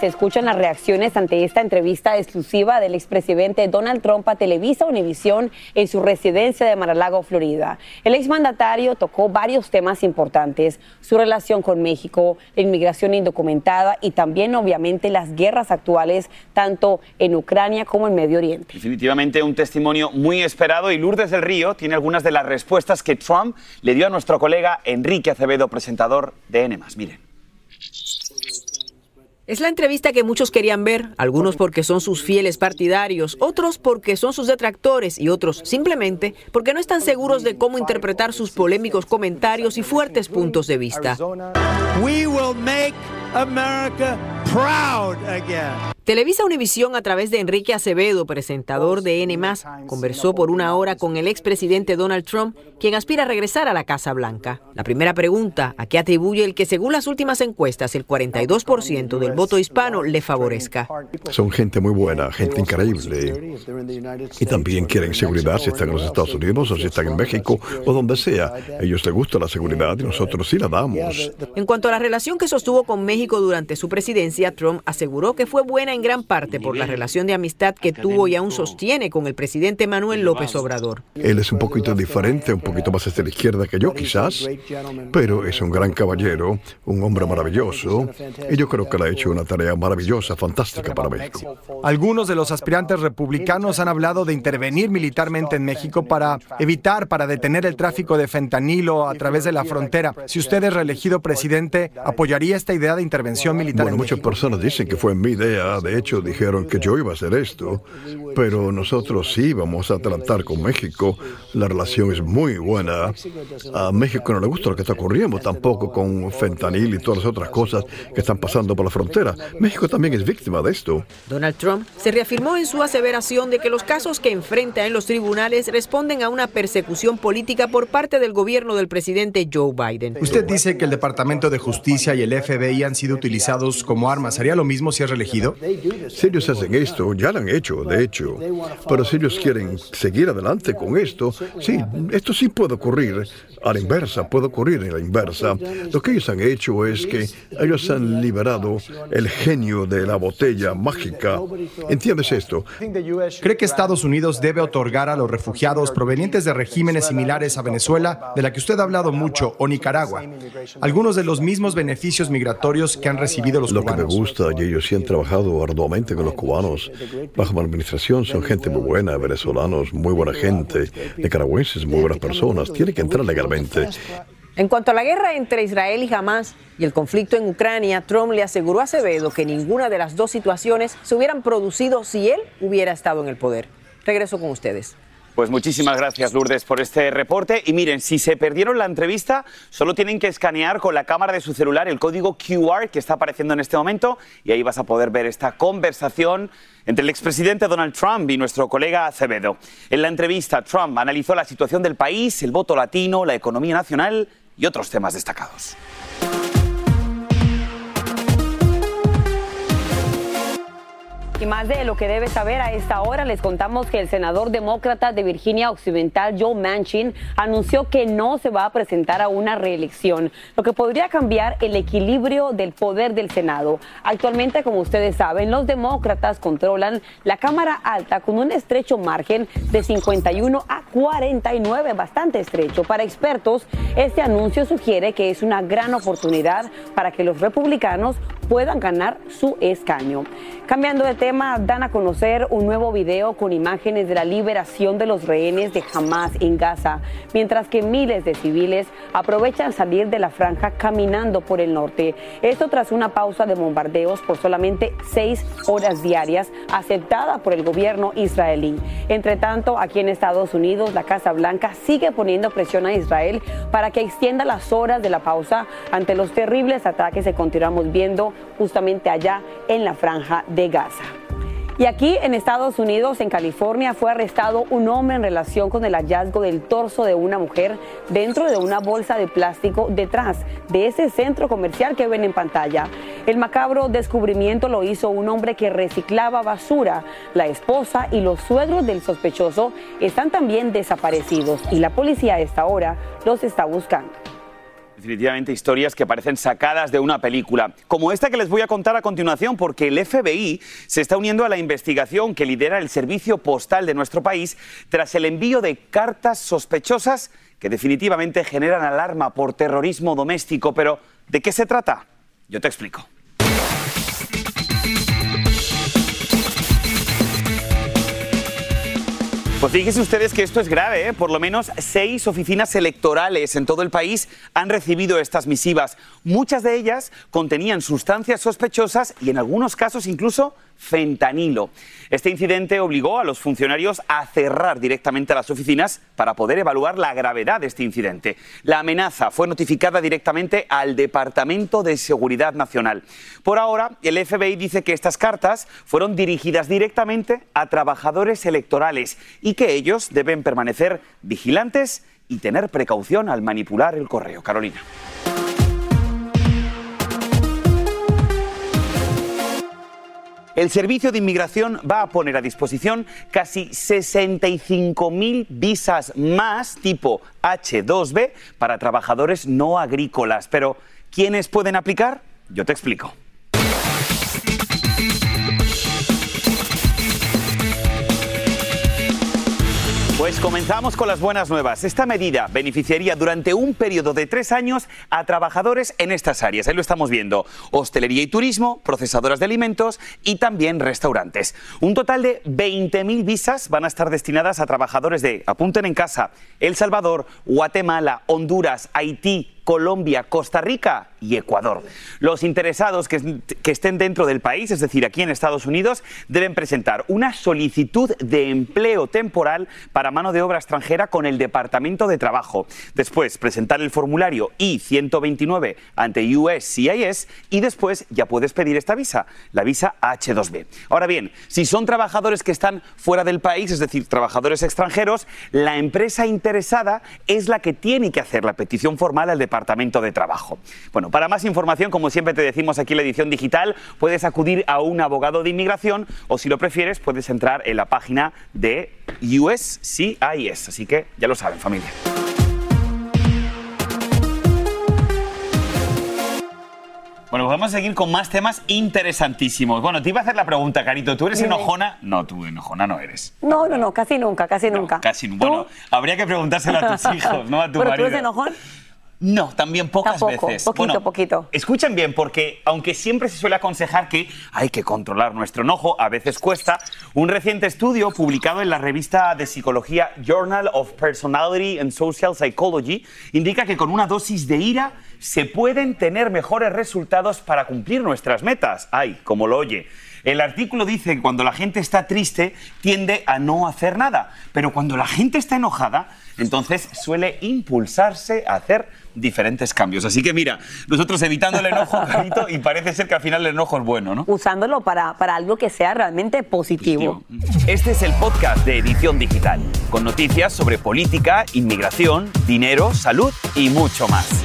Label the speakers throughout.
Speaker 1: Se escuchan las reacciones ante esta entrevista exclusiva del expresidente Donald Trump a Televisa Univisión en su residencia de Mar-a-Lago, Florida. El exmandatario tocó varios temas importantes, su relación con México, la inmigración indocumentada y también obviamente las guerras actuales tanto en Ucrania como en Medio Oriente.
Speaker 2: Definitivamente un testimonio muy esperado y Lourdes del Río tiene algunas de las respuestas que Trump le dio a nuestro colega Enrique Acevedo, presentador de N+. Miren.
Speaker 3: Es la entrevista que muchos querían ver, algunos porque son sus fieles partidarios, otros porque son sus detractores y otros simplemente porque no están seguros de cómo interpretar sus polémicos comentarios y fuertes puntos de vista.
Speaker 4: Proud again.
Speaker 3: Televisa Univisión, a través de Enrique Acevedo, presentador de N, conversó por una hora con el expresidente Donald Trump, quien aspira a regresar a la Casa Blanca. La primera pregunta, ¿a qué atribuye el que, según las últimas encuestas, el 42% del voto hispano le favorezca?
Speaker 5: Son gente muy buena, gente increíble. Y también quieren seguridad si están en los Estados Unidos o si están en México o donde sea. A ellos les gusta la seguridad y nosotros sí la damos.
Speaker 3: En cuanto a la relación que sostuvo con México durante su presidencia, Trump aseguró que fue buena en gran parte por la relación de amistad que tuvo y aún sostiene con el presidente Manuel López Obrador.
Speaker 5: Él es un poquito diferente, un poquito más hacia la izquierda que yo quizás, pero es un gran caballero, un hombre maravilloso, y yo creo que le ha hecho una tarea maravillosa, fantástica para México.
Speaker 6: Algunos de los aspirantes republicanos han hablado de intervenir militarmente en México para evitar, para detener el tráfico de fentanilo a través de la frontera. Si usted es reelegido presidente, ¿apoyaría esta idea de intervención militar
Speaker 5: Bueno,
Speaker 6: en México?
Speaker 5: Personas dicen que fue mi idea, de hecho dijeron que yo iba a hacer esto, pero nosotros sí vamos a tratar con México, la relación es muy buena. A México no le gusta lo que está ocurriendo tampoco con fentanil y todas las otras cosas que están pasando por la frontera. México también es víctima de esto.
Speaker 3: Donald Trump se reafirmó en su aseveración de que los casos que enfrenta en los tribunales responden a una persecución política por parte del gobierno del presidente Joe Biden.
Speaker 6: Usted dice que el Departamento de Justicia y el FBI han sido utilizados como armas. ¿Haría lo mismo si es reelegido?
Speaker 5: Si ellos hacen esto, ya lo han hecho, de hecho. Pero si ellos quieren seguir adelante con esto, sí, esto sí puede ocurrir a la inversa, puede ocurrir en la inversa. Lo que ellos han hecho es que ellos han liberado el genio de la botella mágica. ¿Entiendes esto?
Speaker 6: ¿Cree que Estados Unidos debe otorgar a los refugiados provenientes de regímenes similares a Venezuela, de la que usted ha hablado mucho, o Nicaragua, algunos de los mismos beneficios migratorios que han recibido los cubanos?
Speaker 5: Gusta, y ellos sí han trabajado arduamente con los cubanos. Bajo mi administración son gente muy buena, venezolanos, muy buena gente, nicaragüenses, muy buenas personas. Tiene que entrar legalmente.
Speaker 3: En cuanto a la guerra entre Israel y Hamas y el conflicto en Ucrania, Trump le aseguró a Acevedo que ninguna de las dos situaciones se hubieran producido si él hubiera estado en el poder. Regreso con ustedes.
Speaker 2: Pues muchísimas gracias, Lourdes, por este reporte. Y miren, si se perdieron la entrevista, solo tienen que escanear con la cámara de su celular el código QR que está apareciendo en este momento y ahí vas a poder ver esta conversación entre el expresidente Donald Trump y nuestro colega Acevedo. En la entrevista, Trump analizó la situación del país, el voto latino, la economía nacional y otros temas destacados.
Speaker 1: Y más de lo que debe saber a esta hora, les contamos que el senador demócrata de Virginia Occidental, Joe Manchin, anunció que no se va a presentar a una reelección, lo que podría cambiar el equilibrio del poder del Senado. Actualmente, como ustedes saben, los demócratas controlan la Cámara Alta con un estrecho margen de 51 a 49, bastante estrecho. Para expertos, este anuncio sugiere que es una gran oportunidad para que los republicanos puedan ganar su escaño. Cambiando de tema, dan a conocer un nuevo video con imágenes de la liberación de los rehenes de Hamas en Gaza, mientras que miles de civiles aprovechan salir de la franja caminando por el norte. Esto tras una pausa de bombardeos por solamente seis horas diarias aceptada por el gobierno israelí. Entre tanto, aquí en Estados Unidos, la Casa Blanca sigue poniendo presión a Israel para que extienda las horas de la pausa ante los terribles ataques que continuamos viendo justamente allá en la franja de Gaza. Y aquí en Estados Unidos, en California, fue arrestado un hombre en relación con el hallazgo del torso de una mujer dentro de una bolsa de plástico detrás de ese centro comercial que ven en pantalla. El macabro descubrimiento lo hizo un hombre que reciclaba basura. La esposa y los suegros del sospechoso están también desaparecidos y la policía a esta hora los está buscando.
Speaker 2: Definitivamente historias que parecen sacadas de una película, como esta que les voy a contar a continuación, porque el FBI se está uniendo a la investigación que lidera el servicio postal de nuestro país tras el envío de cartas sospechosas que definitivamente generan alarma por terrorismo doméstico. Pero, ¿de qué se trata? Yo te explico. Pues fíjense ustedes que esto es grave, ¿eh? por lo menos seis oficinas electorales en todo el país han recibido estas misivas. Muchas de ellas contenían sustancias sospechosas y en algunos casos incluso fentanilo. Este incidente obligó a los funcionarios a cerrar directamente las oficinas para poder evaluar la gravedad de este incidente. La amenaza fue notificada directamente al Departamento de Seguridad Nacional. Por ahora, el FBI dice que estas cartas fueron dirigidas directamente a trabajadores electorales que ellos deben permanecer vigilantes y tener precaución al manipular el correo. Carolina. El Servicio de Inmigración va a poner a disposición casi 65.000 visas más tipo H2B para trabajadores no agrícolas. Pero, ¿quiénes pueden aplicar? Yo te explico. Pues comenzamos con las buenas nuevas. Esta medida beneficiaría durante un periodo de tres años a trabajadores en estas áreas. Ahí lo estamos viendo. Hostelería y turismo, procesadoras de alimentos y también restaurantes. Un total de 20.000 visas van a estar destinadas a trabajadores de, apunten en casa, El Salvador, Guatemala, Honduras, Haití, Colombia, Costa Rica y Ecuador. Los interesados que, que, estén dentro del país, es decir, aquí en Estados Unidos, deben presentar una solicitud de empleo temporal para mano de obra extranjera con el Departamento de Trabajo. Después, presentar el formulario I-129 ante USCIS y después ya puedes pedir esta visa, la visa H2B. Ahora bien, si son trabajadores que están fuera del país, es decir, trabajadores extranjeros, la empresa interesada es la que tiene que hacer la petición formal al Departamento Departamento de Trabajo. Bueno, para más información, como siempre te decimos aquí en la edición digital, puedes acudir a un abogado de inmigración o si lo prefieres, puedes entrar en la página de USCIS. Así que ya lo saben, familia. Bueno, pues vamos a seguir con más temas interesantísimos. Bueno, te iba a hacer la pregunta, Carito. ¿Tú eres enojona? No, tú enojona no eres.
Speaker 1: No, no, no, casi nunca, casi
Speaker 2: No,
Speaker 1: nunca.
Speaker 2: casi nunca. Bueno, habría que preguntárselo a tus hijos, no a tu
Speaker 1: ¿Pero tú
Speaker 2: marido.
Speaker 1: eres enojón?
Speaker 2: No, también pocas
Speaker 1: Tampoco,
Speaker 2: veces.
Speaker 1: poquito, poquito.
Speaker 2: Escuchen bien, porque aunque siempre se suele aconsejar que hay que controlar nuestro enojo, a veces cuesta, un reciente estudio publicado en la revista de psicología Journal of Personality and Social Psychology indica que con una dosis de ira se pueden tener mejores resultados para cumplir nuestras metas. Ay, como lo oye. El artículo dice que cuando la gente está triste tiende a no hacer nada, pero cuando la gente está enojada, entonces suele impulsarse a hacer diferentes cambios. Así que mira, nosotros evitando el enojo, Carito, y parece ser que al final el enojo es bueno, ¿no?
Speaker 1: Usándolo para, para algo que sea realmente positivo.
Speaker 2: Este es el podcast de Edición Digital, con noticias sobre política, inmigración, dinero, salud y mucho más.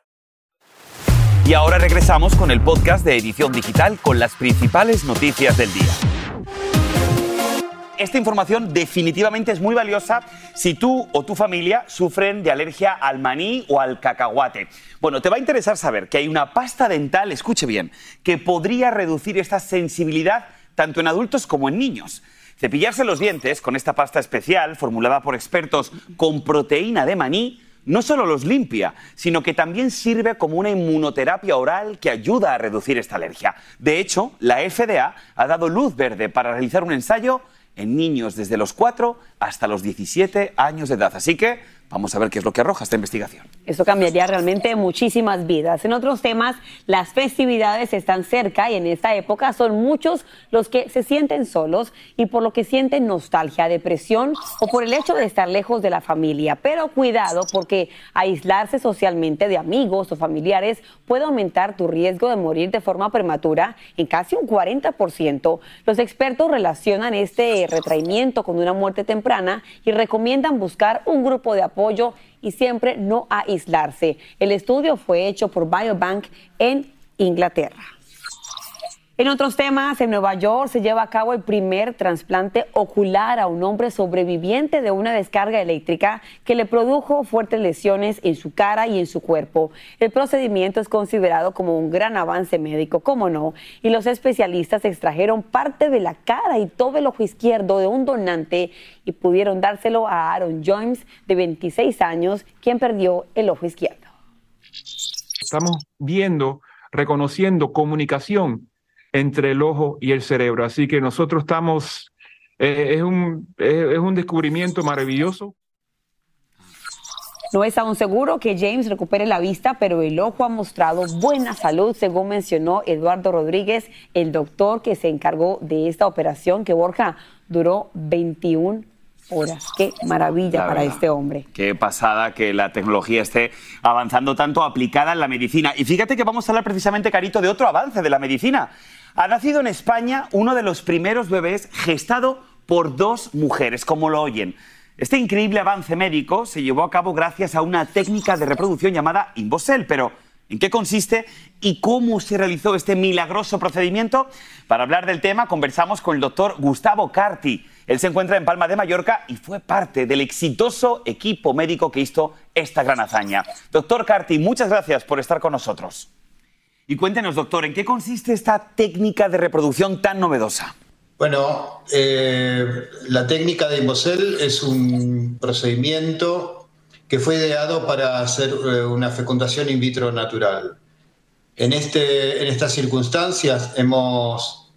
Speaker 2: Y ahora regresamos con el podcast de Edición Digital con las principales noticias del día. Esta información definitivamente es muy valiosa si tú o tu familia sufren de alergia al maní o al cacahuate. Bueno, te va a interesar saber que hay una pasta dental, escuche bien, que podría reducir esta sensibilidad tanto en adultos como en niños. Cepillarse los dientes con esta pasta especial, formulada por expertos con proteína de maní, no solo los limpia, sino que también sirve como una inmunoterapia oral que ayuda a reducir esta alergia. De hecho, la FDA ha dado luz verde para realizar un ensayo en niños desde los 4 hasta los 17 años de edad. Así que vamos a ver qué es lo que arroja esta investigación.
Speaker 1: Eso cambiaría realmente muchísimas vidas. En otros temas, las festividades están cerca y en esta época son muchos los que se sienten solos y por lo que sienten nostalgia, depresión o por el hecho de estar lejos de la familia. Pero cuidado porque aislarse socialmente de amigos o familiares puede aumentar tu riesgo de morir de forma prematura en casi un 40%. Los expertos relacionan este retraimiento con una muerte temprana y recomiendan buscar un grupo de apoyo y siempre no aislarse. El estudio fue hecho por Biobank en Inglaterra. En otros temas, en Nueva York se lleva a cabo el primer trasplante ocular a un hombre sobreviviente de una descarga eléctrica que le produjo fuertes lesiones en su cara y en su cuerpo. El procedimiento es considerado como un gran avance médico, como no, y los especialistas extrajeron parte de la cara y todo el ojo izquierdo de un donante y pudieron dárselo a Aaron Jones, de 26 años, quien perdió el ojo izquierdo.
Speaker 7: Estamos viendo, reconociendo comunicación entre el ojo y el cerebro. Así que nosotros estamos, eh, es, un, es, es un descubrimiento maravilloso.
Speaker 1: No es aún seguro que James recupere la vista, pero el ojo ha mostrado buena salud, según mencionó Eduardo Rodríguez, el doctor que se encargó de esta operación, que Borja duró 21 horas. Qué maravilla
Speaker 2: La
Speaker 1: para
Speaker 2: verdad.
Speaker 1: este hombre.
Speaker 2: Qué pasada que la tecnología esté avanzando tanto aplicada en la medicina. Y fíjate que vamos a hablar precisamente, Carito, de otro avance de la medicina. Ha nacido en España uno de los primeros bebés gestado por dos mujeres, como lo oyen. Este increíble avance médico se llevó a cabo gracias a una técnica de reproducción llamada Invosel, pero ¿en qué consiste y cómo se realizó este milagroso procedimiento? Para hablar del tema conversamos con el doctor Gustavo Carti. Él se encuentra en Palma de Mallorca y fue parte del exitoso equipo médico que hizo esta gran hazaña. Doctor Carti, muchas gracias por estar con nosotros. Y cuéntenos, doctor, ¿en qué consiste esta técnica de reproducción tan novedosa?
Speaker 8: Bueno, eh, la técnica de Imbocel es un procedimiento que fue ideado para hacer eh, una fecundación in vitro natural. En, este, en estas circunstancias hemos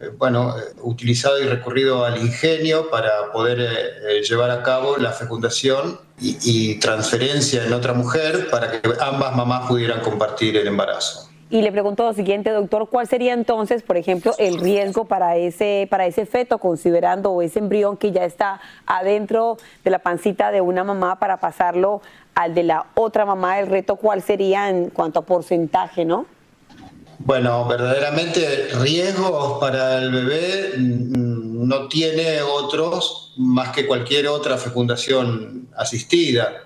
Speaker 8: eh, bueno, eh, utilizado y recurrido al ingenio para poder eh, llevar a cabo la fecundación y, y transferencia en otra mujer para que ambas mamás pudieran compartir el embarazo.
Speaker 1: Y le pregunto lo siguiente, doctor, ¿cuál sería entonces, por ejemplo, el riesgo para ese, para ese feto, considerando ese embrión que ya está adentro de la pancita de una mamá para pasarlo al de la otra mamá? El reto, ¿cuál sería en cuanto a porcentaje, no?
Speaker 8: Bueno, verdaderamente riesgos para el bebé mm, no tiene otros más que cualquier otra fecundación asistida.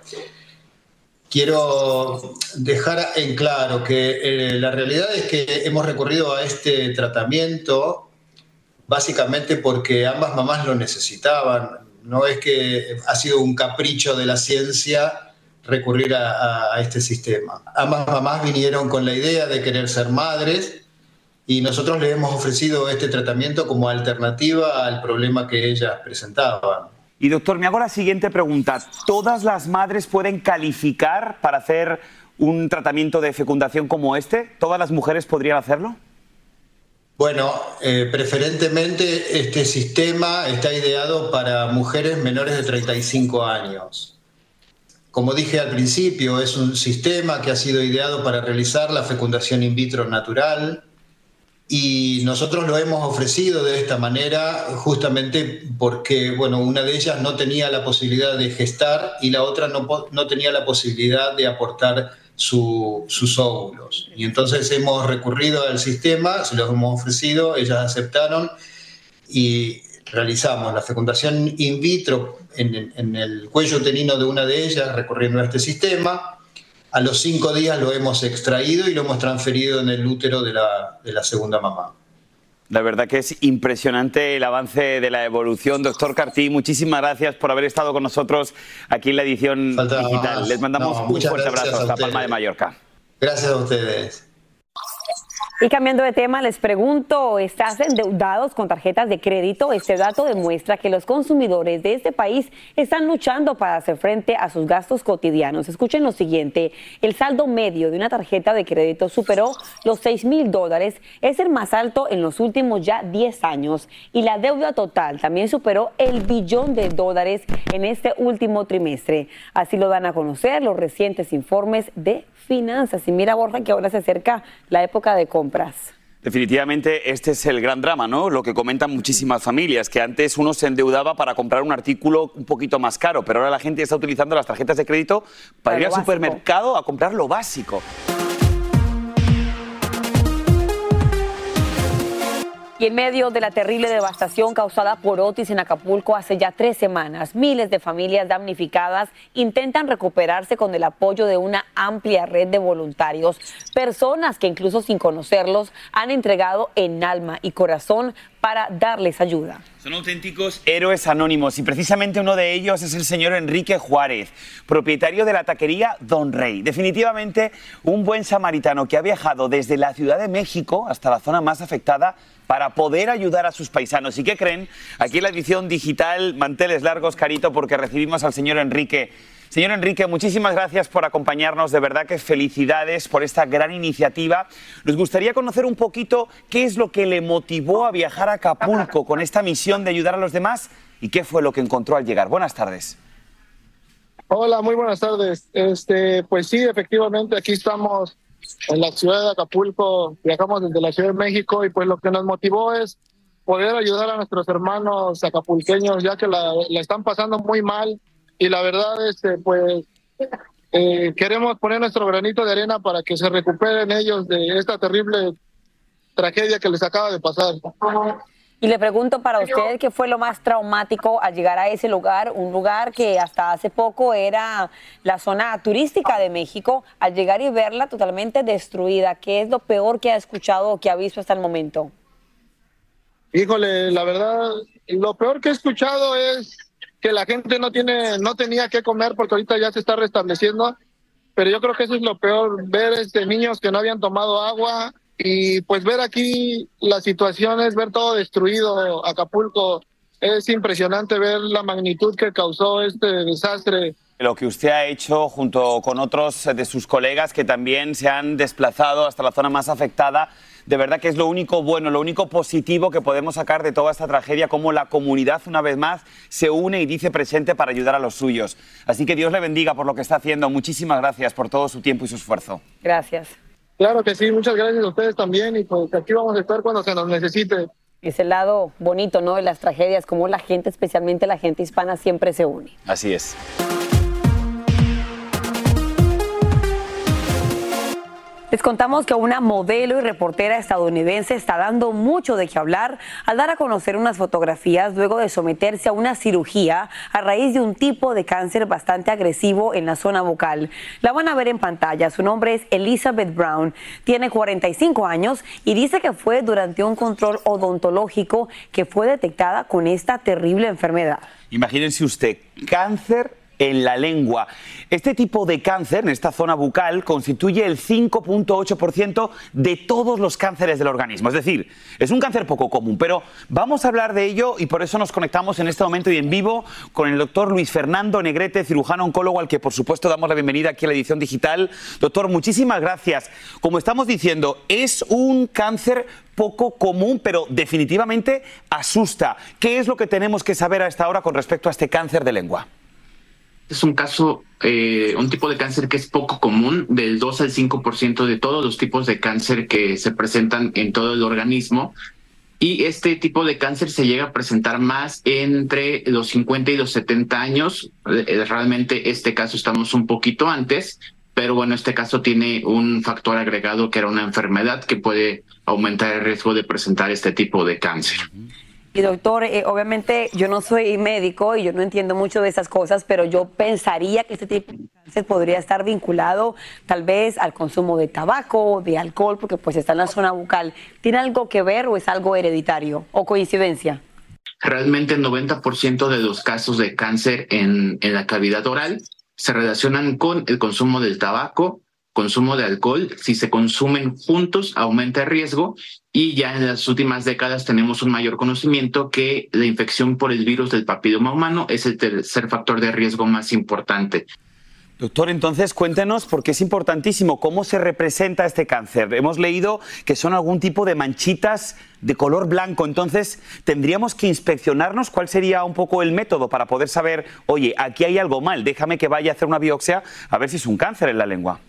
Speaker 8: Quiero dejar en claro que eh, la realidad es que hemos recurrido a este tratamiento básicamente porque ambas mamás lo necesitaban. No es que ha sido un capricho de la ciencia recurrir a, a este sistema. Ambas mamás vinieron con la idea de querer ser madres y nosotros le hemos ofrecido este tratamiento como alternativa al problema que ellas presentaban.
Speaker 2: Y doctor, me hago la siguiente pregunta. ¿Todas las madres pueden calificar para hacer un tratamiento de fecundación como este? ¿Todas las mujeres podrían hacerlo?
Speaker 8: Bueno, eh, preferentemente este sistema está ideado para mujeres menores de 35 años. Como dije al principio, es un sistema que ha sido ideado para realizar la fecundación in vitro natural y nosotros lo hemos ofrecido de esta manera justamente porque, bueno, una de ellas no tenía la posibilidad de gestar y la otra no, no tenía la posibilidad de aportar sus óvulos. Y entonces hemos recurrido al sistema, se los hemos ofrecido, ellas aceptaron y realizamos la fecundación in vitro en, en el cuello uterino de una de ellas, recurriendo a este sistema a los cinco días lo hemos extraído y lo hemos transferido en el útero de la, de la segunda mamá.
Speaker 2: La verdad que es impresionante el avance de la evolución. Doctor Cartí, muchísimas gracias por haber estado con nosotros aquí en la edición digital. Les mandamos un fuerte abrazo hasta Palma de Mallorca.
Speaker 8: Gracias a ustedes.
Speaker 1: Y cambiando de tema, les pregunto, ¿estás endeudados con tarjetas de crédito? Este dato demuestra que los consumidores de este país están luchando para hacer frente a sus gastos cotidianos. Escuchen lo siguiente, el saldo medio de una tarjeta de crédito superó los 6 mil dólares, es el más alto en los últimos ya 10 años y la deuda total también superó el billón de dólares en este último trimestre. Así lo dan a conocer los recientes informes de finanzas. Y mira, Borja, que ahora se acerca la época de compras.
Speaker 2: Definitivamente este es el gran drama, ¿no? Lo que comentan muchísimas familias, que antes uno se endeudaba para comprar un artículo un poquito más caro, pero ahora la gente está utilizando las tarjetas de crédito para, ir al supermercado a comprar lo básico.
Speaker 1: Y en medio de la terrible devastación causada por Otis en Acapulco hace ya tres semanas, miles de familias damnificadas intentan recuperarse con el apoyo de una amplia red de voluntarios, personas que incluso sin conocerlos han entregado en alma y corazón para darles ayuda.
Speaker 2: Son auténticos héroes anónimos y precisamente uno de ellos es el señor Enrique Juárez, propietario de la taquería Don Rey. Definitivamente un buen samaritano que ha viajado desde la Ciudad de México hasta la zona más afectada para poder ayudar a sus paisanos. ¿Y qué creen? Aquí en la edición digital, manteles largos, carito, porque recibimos al señor Enrique. Señor Enrique, muchísimas gracias por acompañarnos. De verdad que felicidades por esta gran iniciativa. Nos gustaría conocer un poquito qué es lo que le motivó a viajar a Acapulco con esta misión de ayudar a los demás y qué fue lo que encontró al llegar. Buenas tardes.
Speaker 9: Hola, muy buenas tardes. Este, pues sí, efectivamente, aquí estamos en la ciudad de Acapulco, viajamos desde la Ciudad de México y pues lo que nos motivó es poder ayudar a nuestros hermanos acapulqueños ya que la, están pasando muy mal y la verdad este pues eh, queremos poner nuestro granito de arena para que se recuperen ellos de esta terrible tragedia que les acaba de pasar.
Speaker 1: Y le pregunto para usted qué fue lo más traumático al llegar a ese lugar, un lugar que hasta hace poco era la zona turística de México, al llegar y verla totalmente destruida, ¿qué es lo peor que ha escuchado o que ha visto hasta el momento?
Speaker 9: Híjole, la verdad, lo peor que he escuchado es que la gente no tiene, no tenía que comer porque ahorita ya se está restableciendo, pero yo creo que eso es lo peor, ver este niños que no habían tomado agua, y pues ver aquí las situaciones, ver todo destruido, Acapulco, es impresionante ver la magnitud que causó este desastre.
Speaker 2: Lo que usted ha hecho junto con otros de sus colegas que también se han desplazado hasta la zona más afectada, de verdad que es lo único bueno, lo único positivo que podemos sacar de toda esta tragedia, como la comunidad una vez más se une y dice presente para ayudar a los suyos. Así que Dios le bendiga por lo que está haciendo. Muchísimas gracias por todo su tiempo y su esfuerzo.
Speaker 1: Gracias.
Speaker 9: Claro que sí, muchas gracias a ustedes también y pues aquí vamos a estar cuando se nos necesite.
Speaker 1: Es el lado bonito, ¿no? De las tragedias, como la gente, especialmente la gente hispana, siempre se une.
Speaker 2: Así es.
Speaker 1: Les contamos que una modelo y reportera estadounidense está dando mucho de qué hablar al dar a conocer unas fotografías luego de someterse a una cirugía a raíz de un tipo de cáncer bastante agresivo en la zona vocal. La van a ver en pantalla. Su nombre es Elizabeth Brown. Tiene 45 años y dice que fue durante un control odontológico que fue detectada con esta terrible enfermedad.
Speaker 2: Imagínense usted, cáncer en la lengua. Este tipo de cáncer en esta zona bucal constituye el 5.8% de todos los cánceres del organismo. Es decir, es un cáncer poco común, pero vamos a hablar de ello y por eso nos conectamos en este momento y en vivo con el doctor Luis Fernando Negrete, cirujano oncólogo, al que por supuesto damos la bienvenida aquí a la edición digital. Doctor, muchísimas gracias. Como estamos diciendo, es un cáncer poco común, pero definitivamente asusta. ¿Qué es lo que tenemos que saber a esta hora con respecto a este cáncer de lengua?
Speaker 10: Es un caso, eh, un tipo de cáncer que es poco común, del 2 al 5% de todos los tipos de cáncer que se presentan en todo el organismo. Y este tipo de cáncer se llega a presentar más entre los 50 y los 70 años. Eh, realmente este caso estamos un poquito antes, pero bueno, este caso tiene un factor agregado que era una enfermedad que puede aumentar el riesgo de presentar este tipo de cáncer.
Speaker 1: Y doctor, eh, obviamente yo no soy médico y yo no entiendo mucho de esas cosas, pero yo pensaría que este tipo de cáncer podría estar vinculado tal vez al consumo de tabaco, de alcohol, porque pues está en la zona bucal. ¿Tiene algo que ver o es algo hereditario o coincidencia?
Speaker 10: Realmente el 90% de los casos de cáncer en, en la cavidad oral se relacionan con el consumo del tabaco, consumo de alcohol, si se consumen juntos, aumenta el riesgo y ya en las últimas décadas tenemos un mayor conocimiento que la infección por el virus del papiloma humano es el tercer factor de riesgo más importante.
Speaker 2: Doctor, entonces cuéntenos, porque es importantísimo, cómo se representa este cáncer. Hemos leído que son algún tipo de manchitas de color blanco, entonces tendríamos que inspeccionarnos cuál sería un poco el método para poder saber, oye, aquí hay algo mal, déjame que vaya a hacer una biopsia a ver si es un cáncer en la lengua.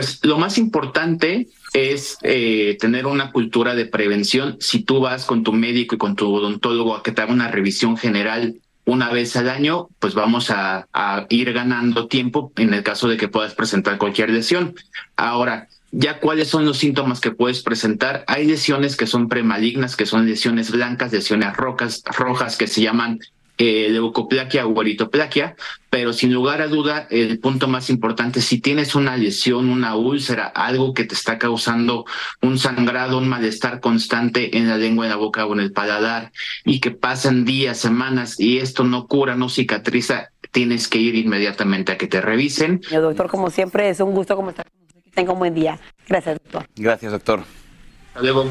Speaker 10: Pues lo más importante es eh, tener una cultura de prevención. Si tú vas con tu médico y con tu odontólogo a que te haga una revisión general una vez al año, pues vamos a, ir ganando tiempo en el caso de que puedas presentar cualquier lesión. Ahora, ya cuáles son los síntomas que puedes presentar. Hay lesiones que son premalignas, que son lesiones blancas, lesiones rojas, rojas que se llaman eh, leucoplaquia o eritoplaquia, pero sin lugar a duda, el punto más importante, si tienes una lesión, una úlcera, algo que te está causando un sangrado, un malestar constante en la lengua, en la boca o en el paladar, y que pasan días, semanas, y esto no cura, no cicatriza, tienes que ir inmediatamente a que te revisen.
Speaker 1: doctor, como siempre, es un gusto como estar con usted. Que tenga un buen día. Gracias, doctor.
Speaker 2: Gracias, doctor.
Speaker 10: Hasta luego.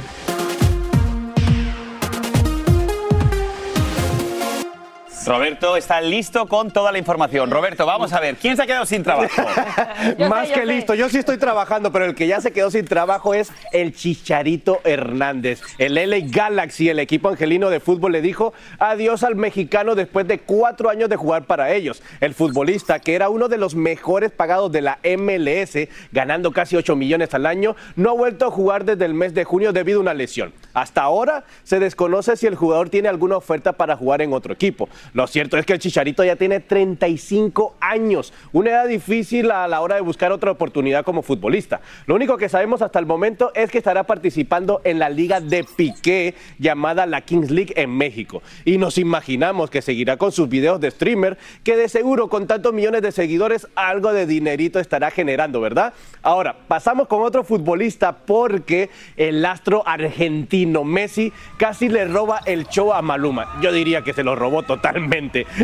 Speaker 2: Roberto está listo con toda la información. Roberto, vamos a ver, ¿quién se ha quedado sin trabajo?
Speaker 11: Más que listo, yo sí estoy trabajando, pero el que ya se quedó sin trabajo es el Chicharito Hernández. El LA Galaxy, el equipo angelino de fútbol, le dijo adiós al mexicano después de cuatro años de jugar para ellos. El futbolista, que era uno de los mejores pagados de la MLS, ganando casi 8 millones al año, no ha vuelto a jugar desde el mes de junio debido a una lesión. Hasta ahora se desconoce si el jugador tiene alguna oferta para jugar en otro equipo. Lo cierto es que el Chicharito ya tiene 35 años, una edad difícil a la hora de buscar otra oportunidad como futbolista. Lo único que sabemos hasta el momento es que estará participando en la liga de Piqué llamada la Kings League en México. Y nos imaginamos que seguirá con sus videos de streamer, que de seguro con tantos millones de seguidores algo de dinerito estará generando, ¿verdad? Ahora, pasamos con otro futbolista porque el astro argentino Messi casi le roba el show a Maluma. Yo diría que se lo robó totalmente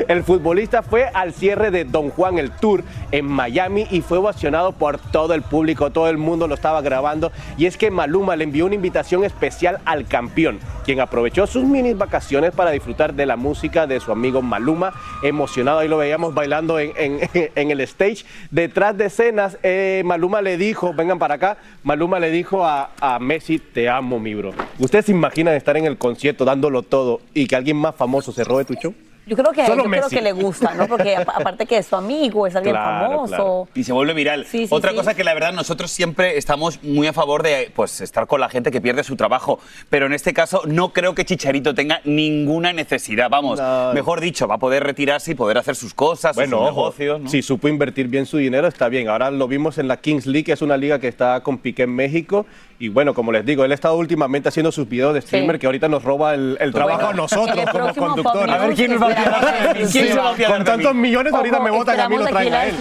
Speaker 11: el futbolista fue al cierre de Don Juan el Tour en Miami y fue ovacionado por todo el público, todo el mundo lo estaba grabando. Y es que Maluma le envió una invitación especial al campeón, quien aprovechó sus mini vacaciones para disfrutar de la música de su amigo Maluma. Emocionado, ahí lo veíamos bailando en, el stage. Detrás de escenas, eh, Maluma le dijo, vengan para acá, Maluma le dijo a, a Messi, te amo, mi bro. ¿Ustedes se imaginan estar en el concierto dándolo todo y que alguien más famoso se robe tu show?
Speaker 1: Yo creo que a él, yo creo que le gusta, ¿no? Porque aparte que es su amigo, es alguien famoso.
Speaker 2: Y se vuelve viral. Otra cosa que la verdad nosotros siempre estamos muy a favor de pues estar con la gente que pierde su trabajo, pero en este caso no creo que Chicharito tenga ninguna necesidad, vamos, mejor dicho, va a poder retirarse y poder hacer sus cosas, sus negocios,
Speaker 11: Si supo invertir bien su dinero está bien. Ahora lo vimos en la Kings League, que es una liga que está con Piqué en México y bueno, como les digo, él ha estado últimamente haciendo sus videos de streamer que ahorita nos roba el, trabajo a nosotros como conductores.
Speaker 2: A ver quién nos va a quedar.
Speaker 11: Con tantos millones ahorita me votan a mí lo traen a él.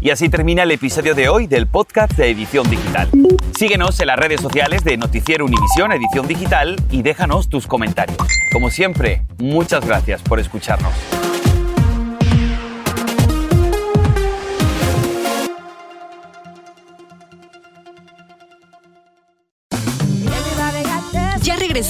Speaker 2: Y así termina el episodio de hoy del podcast de Edición Digital. Síguenos en las redes sociales de Noticiero Univisión Edición Digital y déjanos tus comentarios. Como siempre, muchas gracias por escucharnos.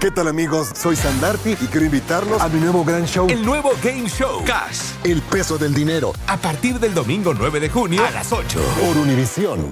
Speaker 12: ¿Qué tal amigos? Soy Sandarti y quiero invitarlos a mi nuevo gran show.
Speaker 13: El nuevo Game Show. Cash.
Speaker 12: El peso del dinero.
Speaker 13: A partir del domingo 9 de junio a las 8.
Speaker 12: Por Univisión.